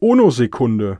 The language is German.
Uno Sekunde